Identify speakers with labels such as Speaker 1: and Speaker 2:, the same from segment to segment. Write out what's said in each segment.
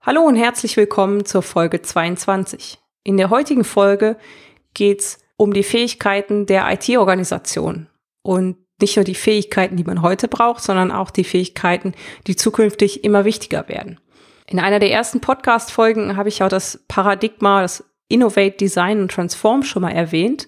Speaker 1: Hallo und herzlich willkommen zur Folge 22. In der heutigen Folge geht es um die Fähigkeiten der IT-Organisation und nicht nur die Fähigkeiten, die man heute braucht, sondern auch die Fähigkeiten, die zukünftig immer wichtiger werden. In einer der ersten Podcast-Folgen habe ich auch das Paradigma, das Innovate, Design und Transform schon mal erwähnt.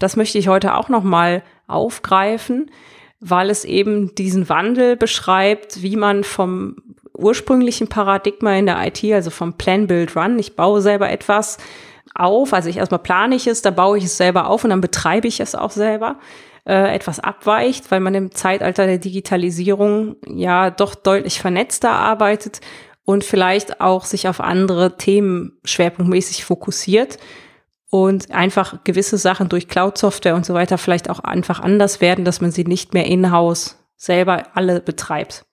Speaker 1: Das möchte ich heute auch noch mal aufgreifen, weil es eben diesen Wandel beschreibt, wie man vom ursprünglichen Paradigma in der IT, also vom Plan, Build, Run, ich baue selber etwas auf, also ich erstmal plane ich es, dann baue ich es selber auf und dann betreibe ich es auch selber, äh, etwas abweicht, weil man im Zeitalter der Digitalisierung ja doch deutlich vernetzter arbeitet und vielleicht auch sich auf andere Themen schwerpunktmäßig fokussiert und einfach gewisse Sachen durch Cloud-Software und so weiter vielleicht auch einfach anders werden, dass man sie nicht mehr in-house selber alle betreibt.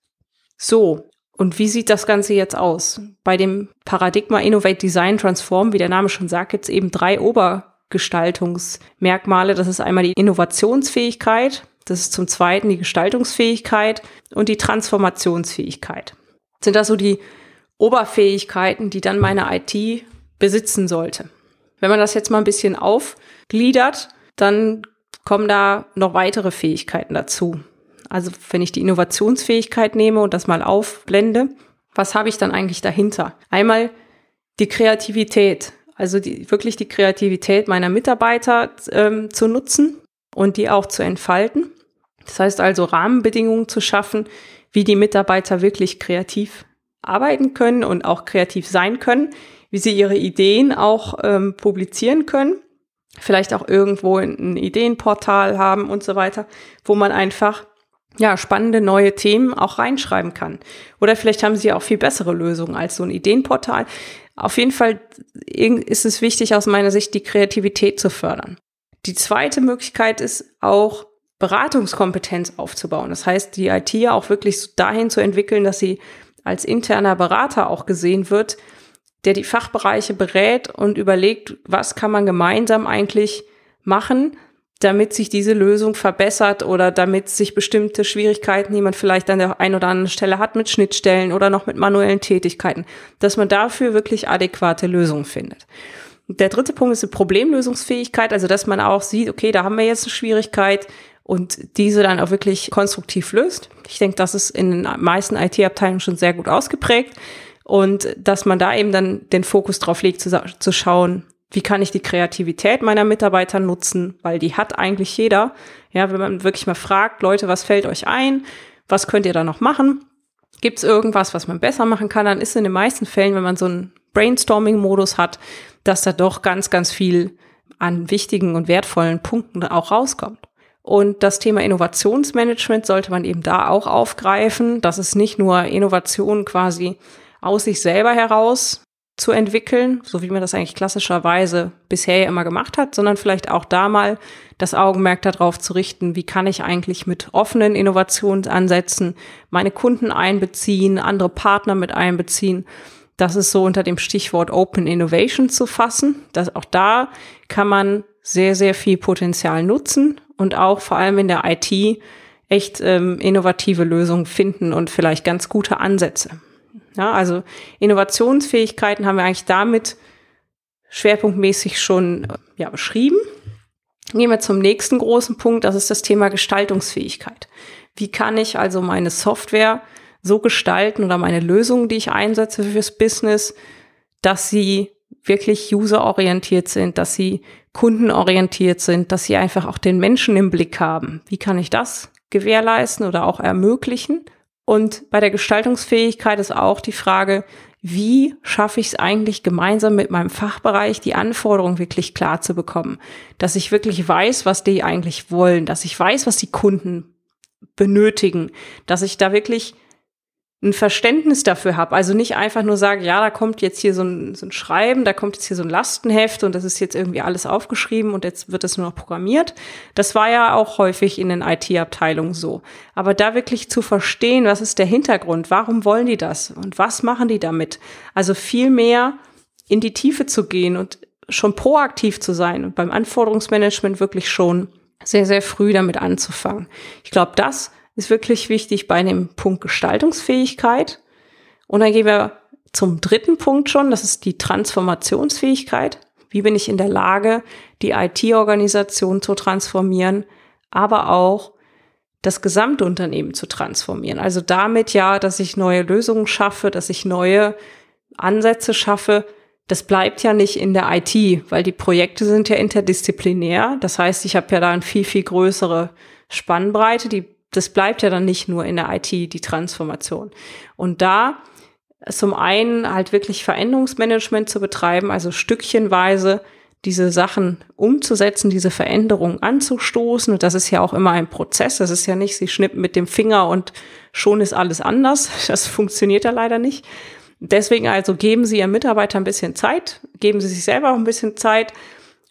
Speaker 1: So, und wie sieht das Ganze jetzt aus? Bei dem Paradigma Innovate Design Transform, wie der Name schon sagt, gibt es eben drei Obergestaltungsmerkmale. Das ist einmal die Innovationsfähigkeit, das ist zum Zweiten die Gestaltungsfähigkeit und die Transformationsfähigkeit. sind das so die Oberfähigkeiten, die dann meine IT besitzen sollte? Wenn man das jetzt mal ein bisschen aufgliedert, dann kommen da noch weitere Fähigkeiten dazu. Also wenn ich die Innovationsfähigkeit nehme und das mal aufblende, was habe ich dann eigentlich dahinter? Einmal die Kreativität, also die, wirklich die Kreativität meiner Mitarbeiter ähm, zu nutzen und die auch zu entfalten. Das heißt also Rahmenbedingungen zu schaffen, wie die Mitarbeiter wirklich kreativ arbeiten können und auch kreativ sein können, wie sie ihre Ideen auch ähm, publizieren können, vielleicht auch irgendwo ein Ideenportal haben und so weiter, wo man einfach ja, spannende neue Themen auch reinschreiben kann. Oder vielleicht haben sie auch viel bessere Lösungen als so ein Ideenportal. Auf jeden Fall ist es wichtig, aus meiner Sicht, die Kreativität zu fördern. Die zweite Möglichkeit ist auch, Beratungskompetenz aufzubauen. Das heißt, die IT auch wirklich dahin zu entwickeln, dass sie als interner Berater auch gesehen wird, der die Fachbereiche berät und überlegt, was kann man gemeinsam eigentlich machen, damit sich diese Lösung verbessert oder damit sich bestimmte Schwierigkeiten, die man vielleicht an der einen oder anderen Stelle hat mit Schnittstellen oder noch mit manuellen Tätigkeiten, dass man dafür wirklich adäquate Lösungen findet. Der dritte Punkt ist die Problemlösungsfähigkeit, also dass man auch sieht, okay, da haben wir jetzt eine Schwierigkeit und diese dann auch wirklich konstruktiv löst. Ich denke, das ist in den meisten IT-Abteilungen schon sehr gut ausgeprägt und dass man da eben dann den Fokus drauf legt, zu, zu schauen, wie kann ich die Kreativität meiner Mitarbeiter nutzen, weil die hat eigentlich jeder. Ja, wenn man wirklich mal fragt, Leute, was fällt euch ein? Was könnt ihr da noch machen? Gibt es irgendwas, was man besser machen kann? Dann ist in den meisten Fällen, wenn man so einen Brainstorming-Modus hat, dass da doch ganz, ganz viel an wichtigen und wertvollen Punkten auch rauskommt. Und das Thema Innovationsmanagement sollte man eben da auch aufgreifen, dass es nicht nur Innovation quasi aus sich selber heraus zu entwickeln, so wie man das eigentlich klassischerweise bisher ja immer gemacht hat, sondern vielleicht auch da mal das Augenmerk darauf zu richten, wie kann ich eigentlich mit offenen Innovationsansätzen meine Kunden einbeziehen, andere Partner mit einbeziehen. Das ist so unter dem Stichwort Open Innovation zu fassen. dass auch da kann man sehr, sehr viel Potenzial nutzen und auch vor allem in der IT echt ähm, innovative Lösungen finden und vielleicht ganz gute Ansätze. Ja, also Innovationsfähigkeiten haben wir eigentlich damit schwerpunktmäßig schon ja, beschrieben. Gehen wir zum nächsten großen Punkt, das ist das Thema Gestaltungsfähigkeit. Wie kann ich also meine Software so gestalten oder meine Lösungen, die ich einsetze fürs Business, dass sie wirklich userorientiert sind, dass sie kundenorientiert sind, dass sie einfach auch den Menschen im Blick haben. Wie kann ich das gewährleisten oder auch ermöglichen? Und bei der Gestaltungsfähigkeit ist auch die Frage, wie schaffe ich es eigentlich gemeinsam mit meinem Fachbereich, die Anforderungen wirklich klar zu bekommen? Dass ich wirklich weiß, was die eigentlich wollen, dass ich weiß, was die Kunden benötigen, dass ich da wirklich ein Verständnis dafür habe. Also nicht einfach nur sage, ja, da kommt jetzt hier so ein, so ein Schreiben, da kommt jetzt hier so ein Lastenheft und das ist jetzt irgendwie alles aufgeschrieben und jetzt wird das nur noch programmiert. Das war ja auch häufig in den IT-Abteilungen so. Aber da wirklich zu verstehen, was ist der Hintergrund, warum wollen die das und was machen die damit? Also viel mehr in die Tiefe zu gehen und schon proaktiv zu sein und beim Anforderungsmanagement wirklich schon sehr, sehr früh damit anzufangen. Ich glaube, das ist wirklich wichtig bei dem Punkt Gestaltungsfähigkeit. Und dann gehen wir zum dritten Punkt schon, das ist die Transformationsfähigkeit. Wie bin ich in der Lage, die IT-Organisation zu transformieren, aber auch das Gesamtunternehmen zu transformieren. Also damit ja, dass ich neue Lösungen schaffe, dass ich neue Ansätze schaffe. Das bleibt ja nicht in der IT, weil die Projekte sind ja interdisziplinär. Das heißt, ich habe ja da eine viel, viel größere Spannbreite. Die das bleibt ja dann nicht nur in der IT, die Transformation. Und da zum einen halt wirklich Veränderungsmanagement zu betreiben, also stückchenweise diese Sachen umzusetzen, diese Veränderungen anzustoßen. Und das ist ja auch immer ein Prozess. Das ist ja nicht, sie schnippen mit dem Finger und schon ist alles anders. Das funktioniert ja leider nicht. Deswegen also geben Sie Ihren Mitarbeitern ein bisschen Zeit, geben Sie sich selber auch ein bisschen Zeit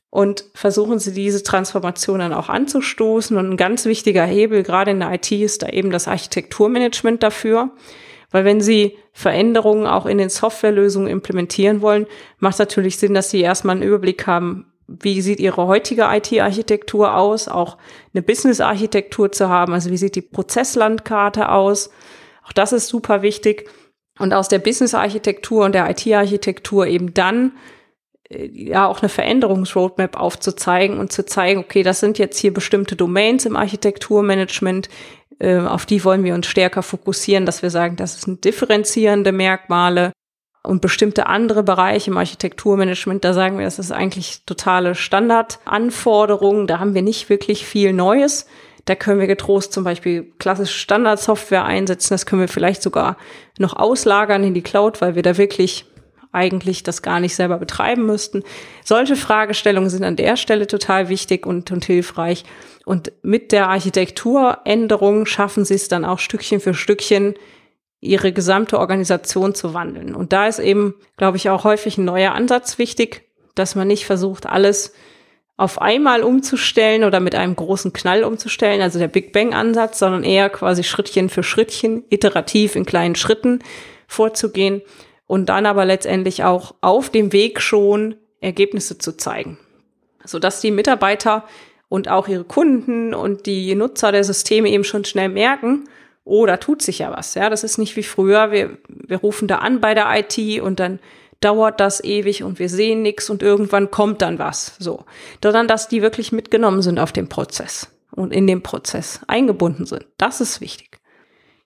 Speaker 1: und versuchen sie diese Transformation dann auch anzustoßen. Und ein ganz wichtiger Hebel, gerade in der IT, ist da eben das Architekturmanagement dafür. Weil wenn Sie Veränderungen auch in den Softwarelösungen implementieren wollen, macht es natürlich Sinn, dass Sie erstmal einen Überblick haben, wie sieht Ihre heutige IT-Architektur aus, auch eine Business-Architektur zu haben, also wie sieht die Prozesslandkarte aus. Auch das ist super wichtig. Und aus der Business-Architektur und der IT-Architektur eben dann ja auch eine Veränderungsroadmap aufzuzeigen und zu zeigen, okay, das sind jetzt hier bestimmte Domains im Architekturmanagement, äh, auf die wollen wir uns stärker fokussieren, dass wir sagen, das sind differenzierende Merkmale und bestimmte andere Bereiche im Architekturmanagement, da sagen wir, das ist eigentlich totale Standardanforderungen, da haben wir nicht wirklich viel Neues. Da können wir getrost zum Beispiel klassische Standardsoftware einsetzen. Das können wir vielleicht sogar noch auslagern in die Cloud, weil wir da wirklich eigentlich das gar nicht selber betreiben müssten. Solche Fragestellungen sind an der Stelle total wichtig und, und hilfreich. Und mit der Architekturänderung schaffen sie es dann auch Stückchen für Stückchen, ihre gesamte Organisation zu wandeln. Und da ist eben, glaube ich, auch häufig ein neuer Ansatz wichtig, dass man nicht versucht, alles auf einmal umzustellen oder mit einem großen Knall umzustellen, also der Big Bang Ansatz, sondern eher quasi Schrittchen für Schrittchen, iterativ in kleinen Schritten vorzugehen und dann aber letztendlich auch auf dem Weg schon Ergebnisse zu zeigen, sodass die Mitarbeiter und auch ihre Kunden und die Nutzer der Systeme eben schon schnell merken, oh, da tut sich ja was. Ja, das ist nicht wie früher. Wir, wir rufen da an bei der IT und dann dauert das ewig und wir sehen nichts und irgendwann kommt dann was. So. Sondern dass die wirklich mitgenommen sind auf dem Prozess und in dem Prozess eingebunden sind. Das ist wichtig.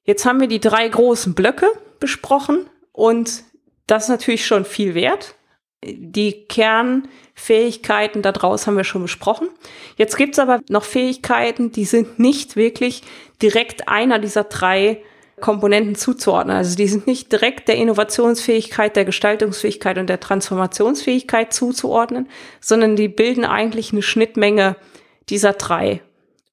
Speaker 1: Jetzt haben wir die drei großen Blöcke besprochen und das ist natürlich schon viel wert. Die Kernfähigkeiten daraus haben wir schon besprochen. Jetzt gibt's aber noch Fähigkeiten, die sind nicht wirklich direkt einer dieser drei Komponenten zuzuordnen. Also die sind nicht direkt der Innovationsfähigkeit, der Gestaltungsfähigkeit und der Transformationsfähigkeit zuzuordnen, sondern die bilden eigentlich eine Schnittmenge dieser drei.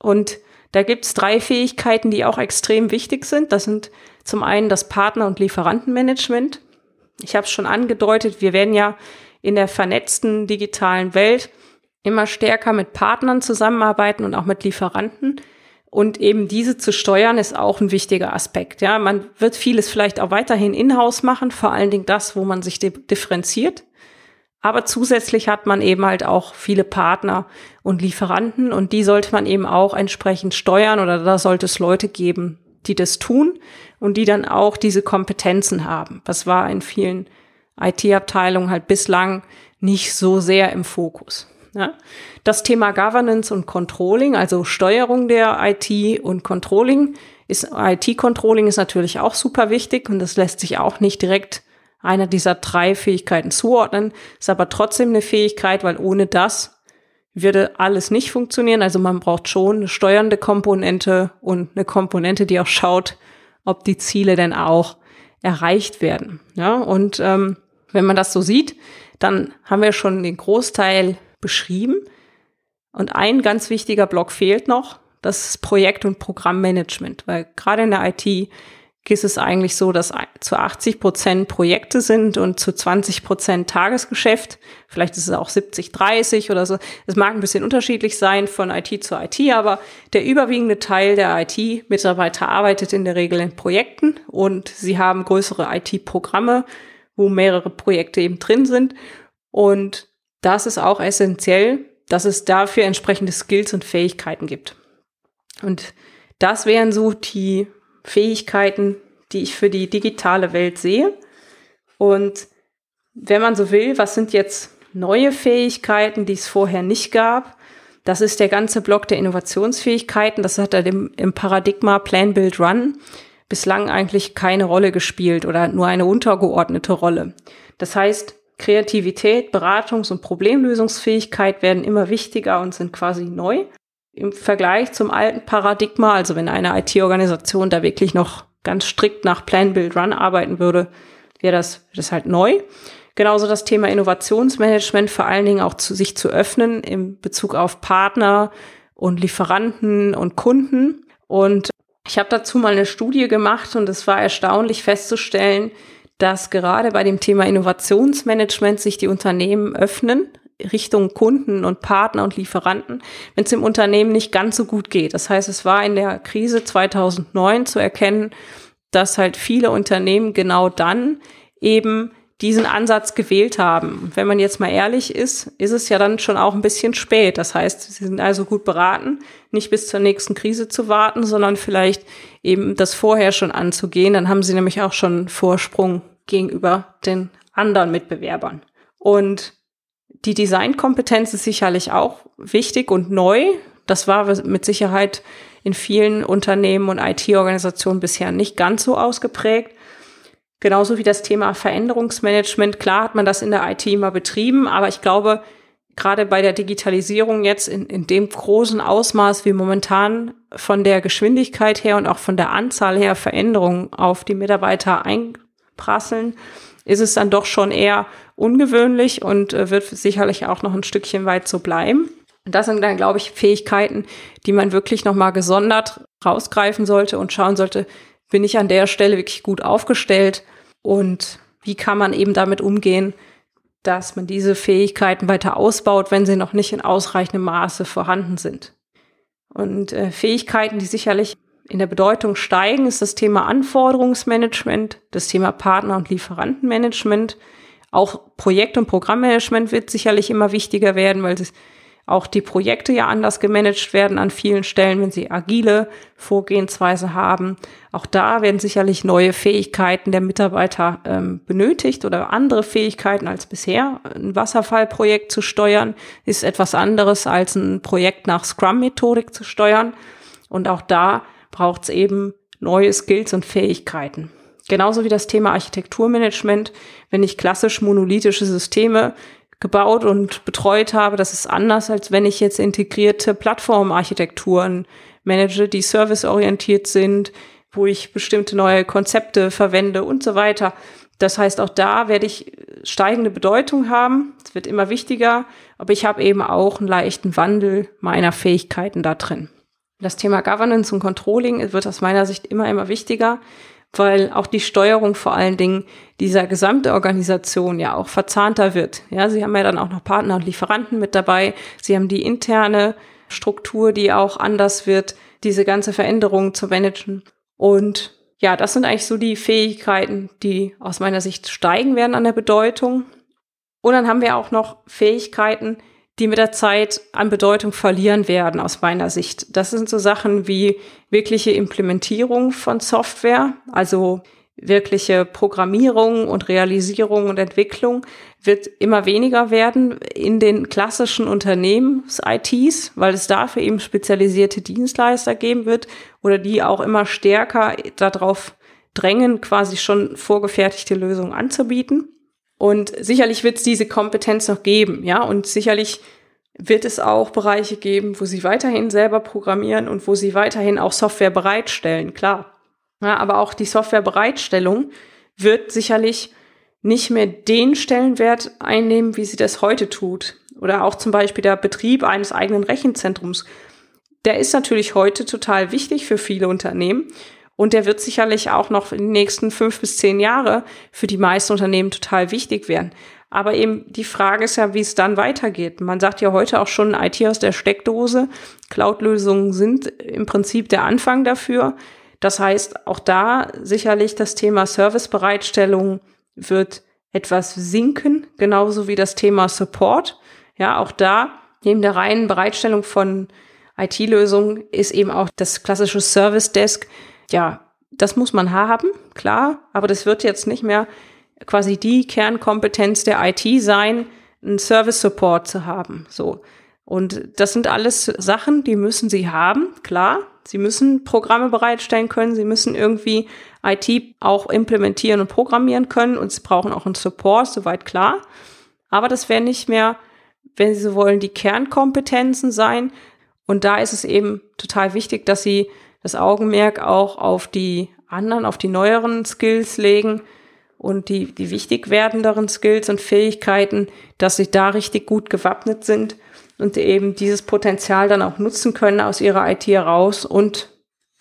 Speaker 1: Und da gibt's drei Fähigkeiten, die auch extrem wichtig sind. Das sind zum einen das Partner- und Lieferantenmanagement. Ich habe es schon angedeutet, wir werden ja in der vernetzten digitalen Welt immer stärker mit Partnern zusammenarbeiten und auch mit Lieferanten. Und eben diese zu steuern, ist auch ein wichtiger Aspekt. Ja, man wird vieles vielleicht auch weiterhin in-house machen, vor allen Dingen das, wo man sich differenziert. Aber zusätzlich hat man eben halt auch viele Partner und Lieferanten und die sollte man eben auch entsprechend steuern oder da sollte es Leute geben, die das tun und die dann auch diese Kompetenzen haben. Das war in vielen IT-Abteilungen halt bislang nicht so sehr im Fokus. Ja. Das Thema Governance und Controlling, also Steuerung der IT und Controlling, ist IT-Controlling ist natürlich auch super wichtig und das lässt sich auch nicht direkt einer dieser drei Fähigkeiten zuordnen, ist aber trotzdem eine Fähigkeit, weil ohne das würde alles nicht funktionieren. Also man braucht schon eine steuernde Komponente und eine Komponente, die auch schaut, ob die Ziele denn auch erreicht werden. Ja, und ähm, wenn man das so sieht, dann haben wir schon den Großteil beschrieben. Und ein ganz wichtiger Block fehlt noch, das Projekt- und Programmmanagement, weil gerade in der IT ist es eigentlich so, dass zu 80 Prozent Projekte sind und zu 20 Prozent Tagesgeschäft. Vielleicht ist es auch 70, 30 oder so. Es mag ein bisschen unterschiedlich sein von IT zu IT, aber der überwiegende Teil der IT-Mitarbeiter arbeitet in der Regel in Projekten und sie haben größere IT-Programme, wo mehrere Projekte eben drin sind. Und das ist auch essentiell, dass es dafür entsprechende Skills und Fähigkeiten gibt. Und das wären so die Fähigkeiten, die ich für die digitale Welt sehe. Und wenn man so will, was sind jetzt neue Fähigkeiten, die es vorher nicht gab? Das ist der ganze Block der Innovationsfähigkeiten. Das hat er im, im Paradigma Plan, Build, Run bislang eigentlich keine Rolle gespielt oder nur eine untergeordnete Rolle. Das heißt, Kreativität, Beratungs- und Problemlösungsfähigkeit werden immer wichtiger und sind quasi neu im Vergleich zum alten Paradigma, also wenn eine IT-Organisation da wirklich noch ganz strikt nach Plan, Build, Run arbeiten würde, wäre das, das halt neu. Genauso das Thema Innovationsmanagement, vor allen Dingen auch zu sich zu öffnen im Bezug auf Partner und Lieferanten und Kunden. Und ich habe dazu mal eine Studie gemacht und es war erstaunlich festzustellen, dass gerade bei dem Thema Innovationsmanagement sich die Unternehmen öffnen Richtung Kunden und Partner und Lieferanten, wenn es im Unternehmen nicht ganz so gut geht. Das heißt, es war in der Krise 2009 zu erkennen, dass halt viele Unternehmen genau dann eben diesen Ansatz gewählt haben. wenn man jetzt mal ehrlich ist, ist es ja dann schon auch ein bisschen spät. Das heißt, sie sind also gut beraten, nicht bis zur nächsten Krise zu warten, sondern vielleicht eben das vorher schon anzugehen. Dann haben sie nämlich auch schon Vorsprung gegenüber den anderen Mitbewerbern. Und die Designkompetenz ist sicherlich auch wichtig und neu. Das war mit Sicherheit in vielen Unternehmen und IT-Organisationen bisher nicht ganz so ausgeprägt. Genauso wie das Thema Veränderungsmanagement. Klar hat man das in der IT immer betrieben, aber ich glaube, gerade bei der Digitalisierung jetzt in, in dem großen Ausmaß wie momentan von der Geschwindigkeit her und auch von der Anzahl her Veränderungen auf die Mitarbeiter einprasseln, ist es dann doch schon eher ungewöhnlich und äh, wird sicherlich auch noch ein Stückchen weit so bleiben. Das sind dann, glaube ich, Fähigkeiten, die man wirklich nochmal gesondert rausgreifen sollte und schauen sollte, bin ich an der Stelle wirklich gut aufgestellt und wie kann man eben damit umgehen, dass man diese Fähigkeiten weiter ausbaut, wenn sie noch nicht in ausreichendem Maße vorhanden sind. Und äh, Fähigkeiten, die sicherlich in der Bedeutung steigen, ist das Thema Anforderungsmanagement, das Thema Partner- und Lieferantenmanagement. Auch Projekt- und Programmmanagement wird sicherlich immer wichtiger werden, weil auch die Projekte ja anders gemanagt werden an vielen Stellen, wenn sie agile Vorgehensweise haben. Auch da werden sicherlich neue Fähigkeiten der Mitarbeiter ähm, benötigt oder andere Fähigkeiten als bisher. Ein Wasserfallprojekt zu steuern ist etwas anderes als ein Projekt nach Scrum-Methodik zu steuern. Und auch da braucht es eben neue Skills und Fähigkeiten. Genauso wie das Thema Architekturmanagement. Wenn ich klassisch monolithische Systeme gebaut und betreut habe, das ist anders, als wenn ich jetzt integrierte Plattformarchitekturen manage, die serviceorientiert sind, wo ich bestimmte neue Konzepte verwende und so weiter. Das heißt, auch da werde ich steigende Bedeutung haben. Es wird immer wichtiger, aber ich habe eben auch einen leichten Wandel meiner Fähigkeiten da drin. Das Thema Governance und Controlling wird aus meiner Sicht immer, immer wichtiger, weil auch die Steuerung vor allen Dingen dieser gesamte Organisation ja auch verzahnter wird. Ja, Sie haben ja dann auch noch Partner und Lieferanten mit dabei. Sie haben die interne Struktur, die auch anders wird, diese ganze Veränderung zu managen. Und ja, das sind eigentlich so die Fähigkeiten, die aus meiner Sicht steigen werden an der Bedeutung. Und dann haben wir auch noch Fähigkeiten, die mit der Zeit an Bedeutung verlieren werden, aus meiner Sicht. Das sind so Sachen wie wirkliche Implementierung von Software, also wirkliche Programmierung und Realisierung und Entwicklung wird immer weniger werden in den klassischen Unternehmens-ITs, weil es dafür eben spezialisierte Dienstleister geben wird oder die auch immer stärker darauf drängen, quasi schon vorgefertigte Lösungen anzubieten. Und sicherlich wird es diese Kompetenz noch geben, ja, und sicherlich wird es auch Bereiche geben, wo sie weiterhin selber programmieren und wo sie weiterhin auch Software bereitstellen, klar. Ja, aber auch die Softwarebereitstellung wird sicherlich nicht mehr den Stellenwert einnehmen, wie sie das heute tut. Oder auch zum Beispiel der Betrieb eines eigenen Rechenzentrums. Der ist natürlich heute total wichtig für viele Unternehmen. Und der wird sicherlich auch noch in den nächsten fünf bis zehn Jahre für die meisten Unternehmen total wichtig werden. Aber eben die Frage ist ja, wie es dann weitergeht. Man sagt ja heute auch schon IT aus der Steckdose. Cloud-Lösungen sind im Prinzip der Anfang dafür. Das heißt, auch da sicherlich das Thema Servicebereitstellung wird etwas sinken, genauso wie das Thema Support. Ja, auch da, neben der reinen Bereitstellung von IT-Lösungen ist eben auch das klassische Service Desk ja, das muss man haben, klar, aber das wird jetzt nicht mehr quasi die Kernkompetenz der IT sein, einen Service Support zu haben, so. Und das sind alles Sachen, die müssen sie haben, klar. Sie müssen Programme bereitstellen können, sie müssen irgendwie IT auch implementieren und programmieren können und sie brauchen auch einen Support, soweit klar. Aber das werden nicht mehr, wenn Sie so wollen, die Kernkompetenzen sein. Und da ist es eben total wichtig, dass Sie das Augenmerk auch auf die anderen, auf die neueren Skills legen und die, die wichtig werdenderen Skills und Fähigkeiten, dass sie da richtig gut gewappnet sind und eben dieses Potenzial dann auch nutzen können aus ihrer IT heraus und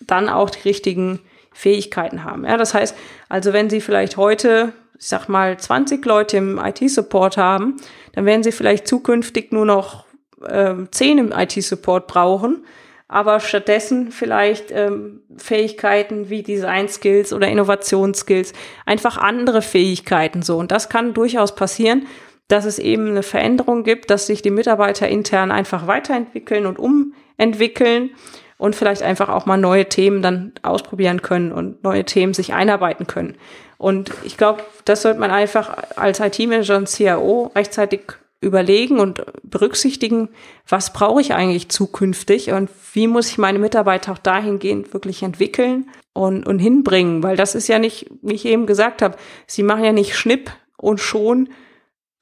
Speaker 1: dann auch die richtigen Fähigkeiten haben. Ja, das heißt, also wenn Sie vielleicht heute, ich sag mal, 20 Leute im IT-Support haben, dann werden Sie vielleicht zukünftig nur noch äh, 10 im IT-Support brauchen aber stattdessen vielleicht ähm, Fähigkeiten wie Design Skills oder Innovationsskills, einfach andere Fähigkeiten so. Und das kann durchaus passieren, dass es eben eine Veränderung gibt, dass sich die Mitarbeiter intern einfach weiterentwickeln und umentwickeln und vielleicht einfach auch mal neue Themen dann ausprobieren können und neue Themen sich einarbeiten können. Und ich glaube, das sollte man einfach als IT-Manager und CIO rechtzeitig überlegen und berücksichtigen, was brauche ich eigentlich zukünftig und wie muss ich meine Mitarbeiter auch dahingehend wirklich entwickeln und, und hinbringen, weil das ist ja nicht, wie ich eben gesagt habe, sie machen ja nicht Schnipp und schon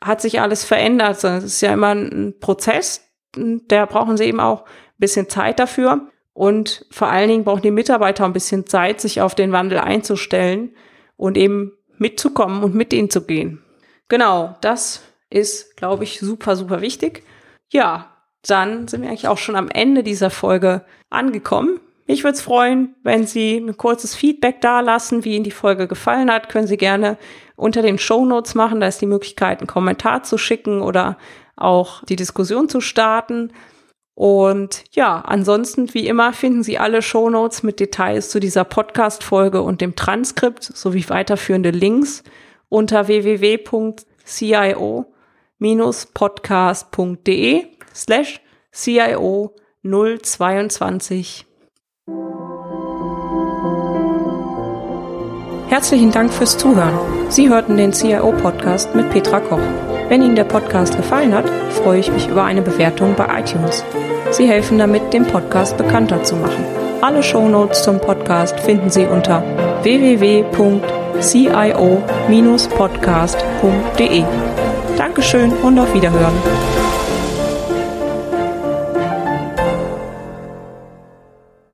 Speaker 1: hat sich alles verändert, sondern es ist ja immer ein Prozess, da brauchen sie eben auch ein bisschen Zeit dafür und vor allen Dingen brauchen die Mitarbeiter ein bisschen Zeit, sich auf den Wandel einzustellen und eben mitzukommen und mit ihnen zu gehen. Genau, das ist, glaube ich, super, super wichtig. Ja, dann sind wir eigentlich auch schon am Ende dieser Folge angekommen. Ich würde es freuen, wenn Sie ein kurzes Feedback dalassen, wie Ihnen die Folge gefallen hat. Können Sie gerne unter den Show Notes machen. Da ist die Möglichkeit, einen Kommentar zu schicken oder auch die Diskussion zu starten. Und ja, ansonsten, wie immer, finden Sie alle Show Notes mit Details zu dieser Podcast-Folge und dem Transkript sowie weiterführende Links unter www.cio podcast.de slash CIO 022. Herzlichen Dank fürs Zuhören. Sie hörten den CIO-Podcast mit Petra Koch. Wenn Ihnen der Podcast gefallen hat, freue ich mich über eine Bewertung bei iTunes. Sie helfen damit, den Podcast bekannter zu machen. Alle Shownotes zum Podcast finden Sie unter www.cio-podcast.de. Dankeschön und auf Wiederhören.